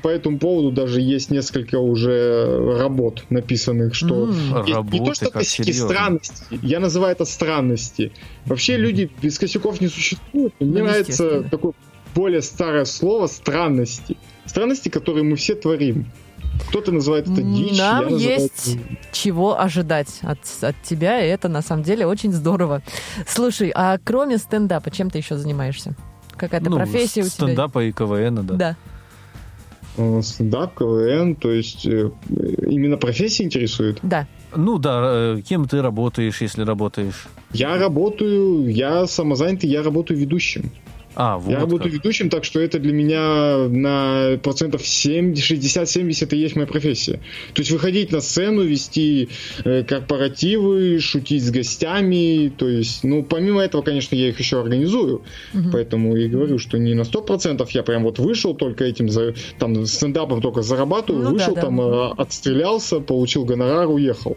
по этому поводу даже есть несколько уже работ написанных, что М. есть не то, Работы, что косяки, серьезно. странности. Я называю это странности. Вообще люди без косяков не существуют. Мне Ну, нравится такое более старое слово странности. Странности, которые мы все творим. Кто-то называет это дичь. Нам называю есть чего ожидать от, от тебя, и это на самом деле очень здорово. Слушай, а кроме стендапа, чем ты еще занимаешься? Какая-то Ну, профессия у тебя? стендапа и КВН, да. Да. э, стендап, КВН, то есть э, именно профессия интересует. Да. Ну да, э, кем ты работаешь, если работаешь? Я работаю, я самозанятый, я работаю ведущим. А, вот я работаю как. ведущим, так что это для меня на процентов 7, 60-70 и есть моя профессия. То есть выходить на сцену, вести э, корпоративы, шутить с гостями, то есть, ну, помимо этого, конечно, я их еще организую, Мгм. поэтому и говорю, что не на 100% я прям вот вышел только этим, за, там, стендапом только зарабатываю, Ну да, вышел да. там, э, отстрелялся, получил гонорар, уехал.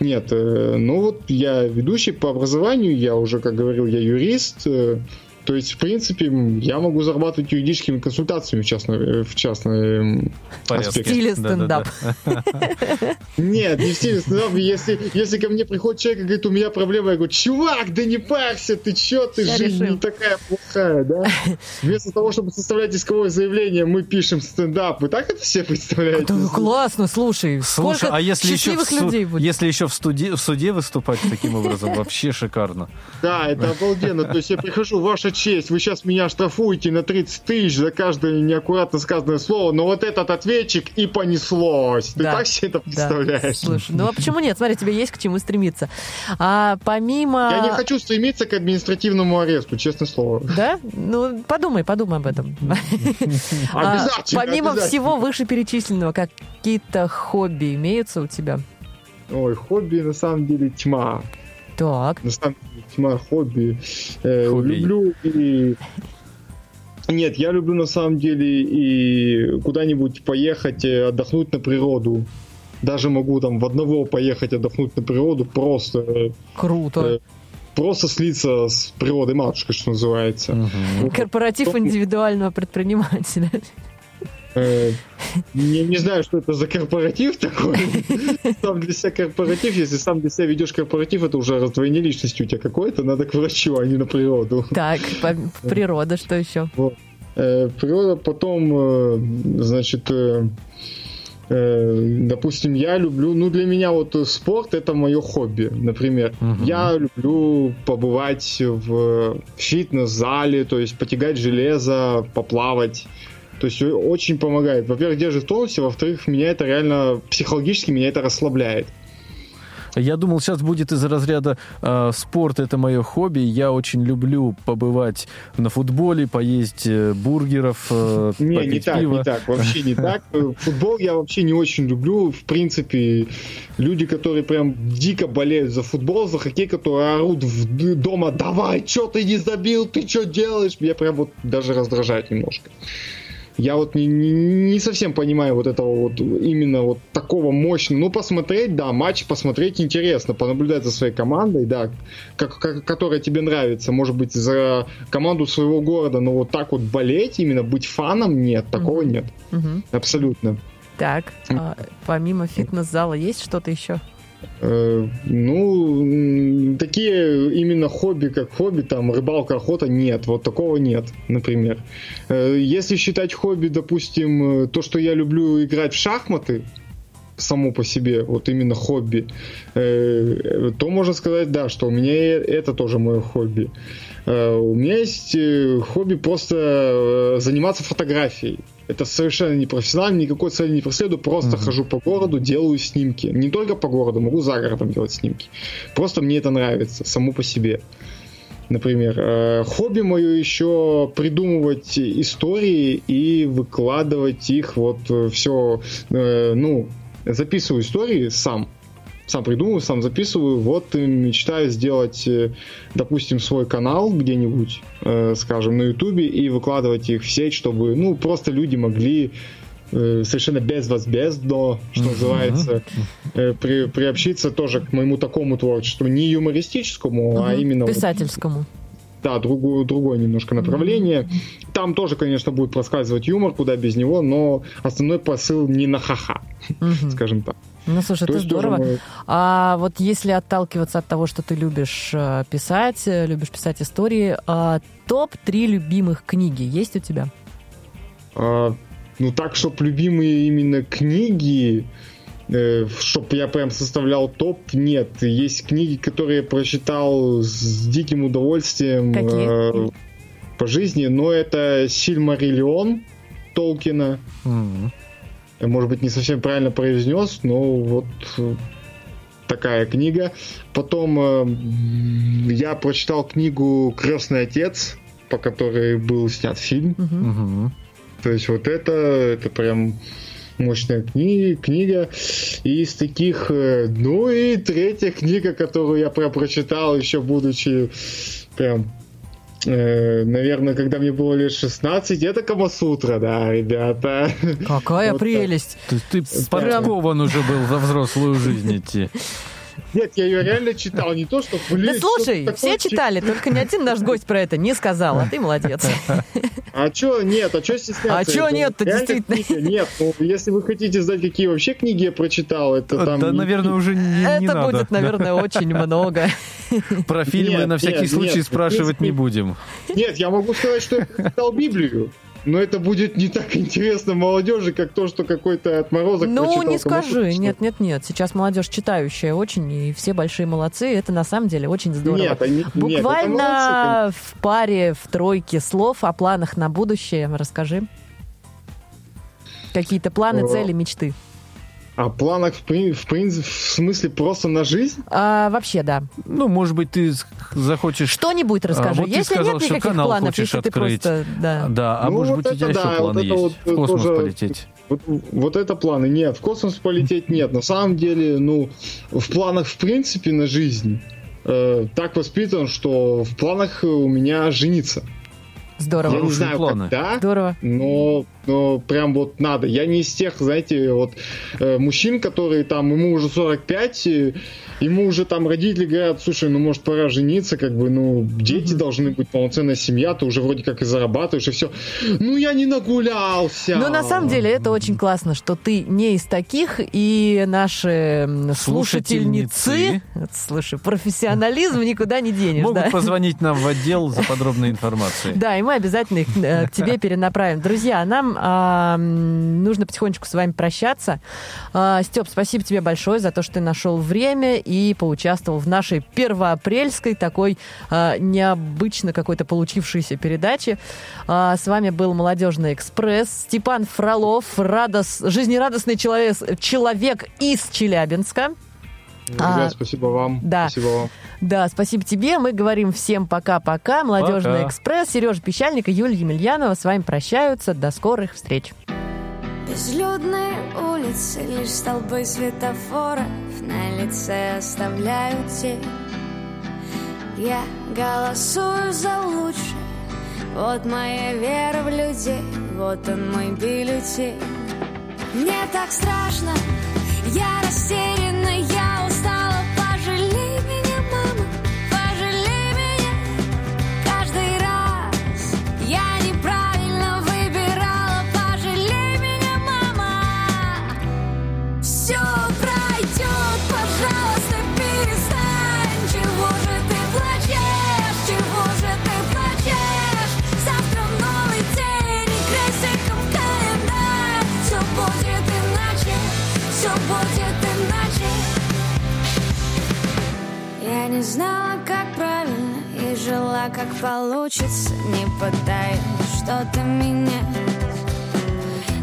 Нет, э, ну вот я ведущий по образованию, я уже, как говорил, я юрист, То есть, в принципе, я могу зарабатывать юридическими консультациями в частной, э, в частной Порядке. аспекте. В стиле стендап. [laughs] Нет, не в стиле стендапа. Если, если ко мне приходит человек и говорит, у меня проблема, я говорю, чувак, да не парься, ты чё, ты жизнь решим. не такая плохая, да? [laughs] Вместо того, чтобы составлять исковое заявление, мы пишем стендап. Вы так это все представляете? Да, классно, слушай, Слушай, сколько а если еще, в счастливых су- людей будет. если еще в, студе- в суде выступать таким образом, вообще шикарно. Да, это обалденно. То есть я прихожу, ваша честь, вы сейчас меня штрафуете на 30 тысяч за каждое неаккуратно сказанное слово, но вот этот ответчик и понеслось. Ты Да. так себе это Да. представляешь? Слушай, ну а почему нет? Смотри, тебе есть к чему стремиться. А помимо... Я не хочу стремиться к административному аресту, честное слово. Да? Ну, подумай, подумай об этом. [laughs] А, Обязательно, Помимо всего вышеперечисленного, какие-то хобби имеются у тебя? Ой, хобби на самом деле тьма. Так. На самом деле тьма хобби. Э, Хобби. Люблю и... Нет, я люблю на самом деле и куда-нибудь поехать, э, отдохнуть на природу. Даже могу там в одного поехать отдохнуть на природу, просто, э, Круто. Э, просто слиться с природой матушкой, что называется. Корпоратив индивидуального предпринимателя. Э, Не, не знаю, что это за корпоратив такой. [laughs] Сам для себя корпоратив, если сам для себя ведешь корпоратив, это уже раздвоение личности у тебя какое-то, надо к врачу, а не на природу. Так, по- природа, что еще? Э, Природа потом, э, значит, допустим, я люблю, ну для меня вот спорт это мое хобби, например. Мгм. Я люблю побывать в фитнес-зале, то есть потягать железо, поплавать. То есть очень помогает. Во-первых, держит в тонусе, во-вторых, меня это реально психологически меня это расслабляет. Я думал, сейчас будет из разряда э, спорт это мое хобби. Я очень люблю побывать на футболе, поесть э, бургеров, э, Не, не так, пиво. не так, вообще не так. [laughs] Футбол я вообще не очень люблю. В принципе, люди, которые прям дико болеют за футбол, за хоккей, которые орут в- дома, давай, что ты не забил, ты что делаешь? Меня прям вот даже раздражает немножко. Я вот не, не, не совсем понимаю вот этого вот именно вот такого мощного. Ну, посмотреть, да, матч посмотреть интересно, понаблюдать за своей командой, да, как, как- которая тебе нравится, может быть, за команду своего города, но вот так вот болеть, именно быть фаном, нет, такого Мгм. нет, Мгм. абсолютно. Так, а помимо фитнес-зала есть что-то еще? Э, ну, такие именно хобби, как хобби, там, рыбалка, охота, нет, вот такого нет, например. Э, если считать хобби, допустим, э, то, что я люблю играть в шахматы, само по себе, вот именно хобби, то можно сказать, да, что у меня это тоже мое хобби. У меня есть хобби просто заниматься фотографией. Это совершенно не профессионально, никакой цели не преследую, просто хожу по городу, делаю снимки. Не только по городу, могу за городом делать снимки. Просто мне это нравится, само по себе. Например, Э, хобби мое еще придумывать истории и выкладывать их вот все, ну, записываю истории сам, сам придумываю, сам записываю. Вот мечтаю сделать, э, допустим, свой канал где-нибудь, э, скажем, на Ютубе и выкладывать их в сеть, чтобы, ну, просто люди могли э, совершенно безвозмездно, что называется, э, при- приобщиться тоже к моему такому творчеству, не юмористическому, а Мгм. именно вот Писательскому. да, другое, другое немножко направление. Там тоже, конечно, будет проскальзывать юмор, куда без него, но основной посыл не на ха-ха, Мгм. скажем так. Ну, слушай, То это здорово. мы- А вот если отталкиваться от того, что ты любишь э, писать, э, любишь писать истории, а, топ-3 любимых книги есть у тебя? А, ну так, чтоб любимые именно книги, э, чтоб я прям составлял топ, нет. Есть книги, которые я прочитал с диким удовольствием Какие? э, по жизни, но это Сильмариллион Толкина. М. Я, может быть, не совсем правильно произнес, но вот э, такая книга. Потом э, я прочитал книгу Крестный отец, по которой был снят фильм. Мгм. То есть вот это, это прям мощная книга, книга. И из таких, э, ну и третья книга, которую я прям прочитал, еще будучи прям наверное, когда мне было лет 16, это Камасутра, да, ребята. Какая Вот так. прелесть! Ты, ты подкован уже был во взрослую жизнь идти. Нет, я ее реально читал, не то, что... Да слушай, все читали, только ни один наш гость про это не сказал, а ты молодец. А чё нет, а чё стесняться? А чё Это нет-то, действительно? Нет, ну, если вы хотите знать, какие вообще книги я прочитал, это там... Да, наверное, уже не, не Это надо. будет, наверное, очень много. Про фильмы Нет, на всякий нет, случай нет, спрашивать принципе- не будем. Нет, я могу сказать, что я прочитал Библию. Но это будет не так интересно молодежи, как то, что какой-то отморозок Ну, не скажи. что- Нет, нет, нет. Сейчас молодежь читающая очень, и все большие молодцы. Это на самом деле очень здорово. Нет, они- нет, это молодцы, Буквально в паре, в тройке слов о планах на будущее расскажи. Какие-то планы, О. цели, мечты. О планах, в, при- в принципе, в смысле просто на жизнь? А, вообще, да. Ну, может быть, ты захочешь... Что-нибудь расскажи. вот ты если сказал, нет что никаких канал планов, хочешь если ты открыть. просто... Да. Да, а Ну, может вот быть, у тебя это еще да, планы вот это есть? вот, в космос тоже- полететь. Вот, вот это планы. Нет, в космос полететь нет. На самом деле, ну, в планах, в принципе, на жизнь э, так воспитан, что в планах у меня жениться. Здорово. Я не знаю, планы. когда, Здорово. но, но прям вот надо. Я не из тех, знаете, вот э, мужчин, которые там, ему уже 45, и ему уже там родители говорят, слушай, ну может пора жениться, как бы, ну дети должны быть, полноценная семья, ты уже вроде как и зарабатываешь, и все. Ну я не нагулялся. Но на самом деле это очень классно, что ты не из таких, и наши слушательницы, Слушательницы. Слушай, профессионализм никуда не денешь, Могут да? позвонить нам в отдел за подробной информацией. Да, и мы обязательно их э, к тебе перенаправим. Друзья, нам нужно потихонечку с вами прощаться. А, Степ, спасибо тебе большое за то, что ты нашел время и поучаствовал в нашей первоапрельской такой а, необычно какой-то получившейся передаче. А, С вами был «Молодежный экспресс». Степан Фролов, радос, жизнерадостный человек, человек из Челябинска. Ребят, А, спасибо вам. да. Спасибо вам. Да, спасибо тебе. Мы говорим всем пока-пока. Молодежный Пока. экспресс, Сережа Пещальник и Юлия Емельянова с вами прощаются. До скорых встреч. Безлюдные улицы, лишь столбы светофоров На лице оставляют тень Я голосую за лучшее Вот моя вера в людей Вот он мой бюллетень Мне так страшно Я растеряна, я устала не знала, как правильно И жила, как получится. Не пытаясь что-то менять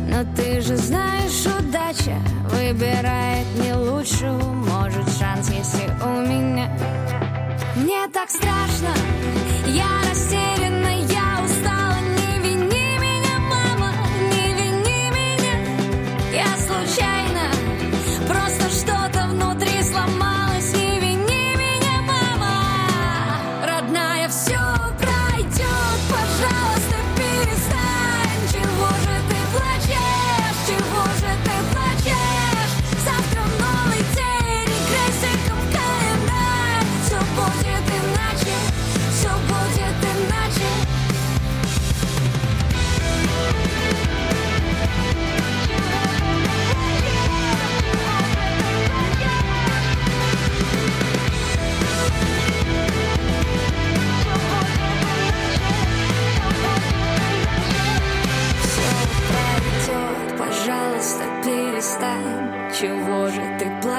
Но ты же знаешь, удача Выбирает не лучшую. Может, шанс есть и у меня. Мне так страшно Я растеряна,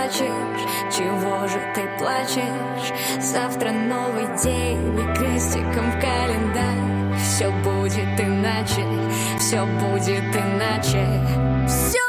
плачешь, чего же ты плачешь? Завтра новый день и крестиком в календарь. Все будет иначе, все будет иначе. Все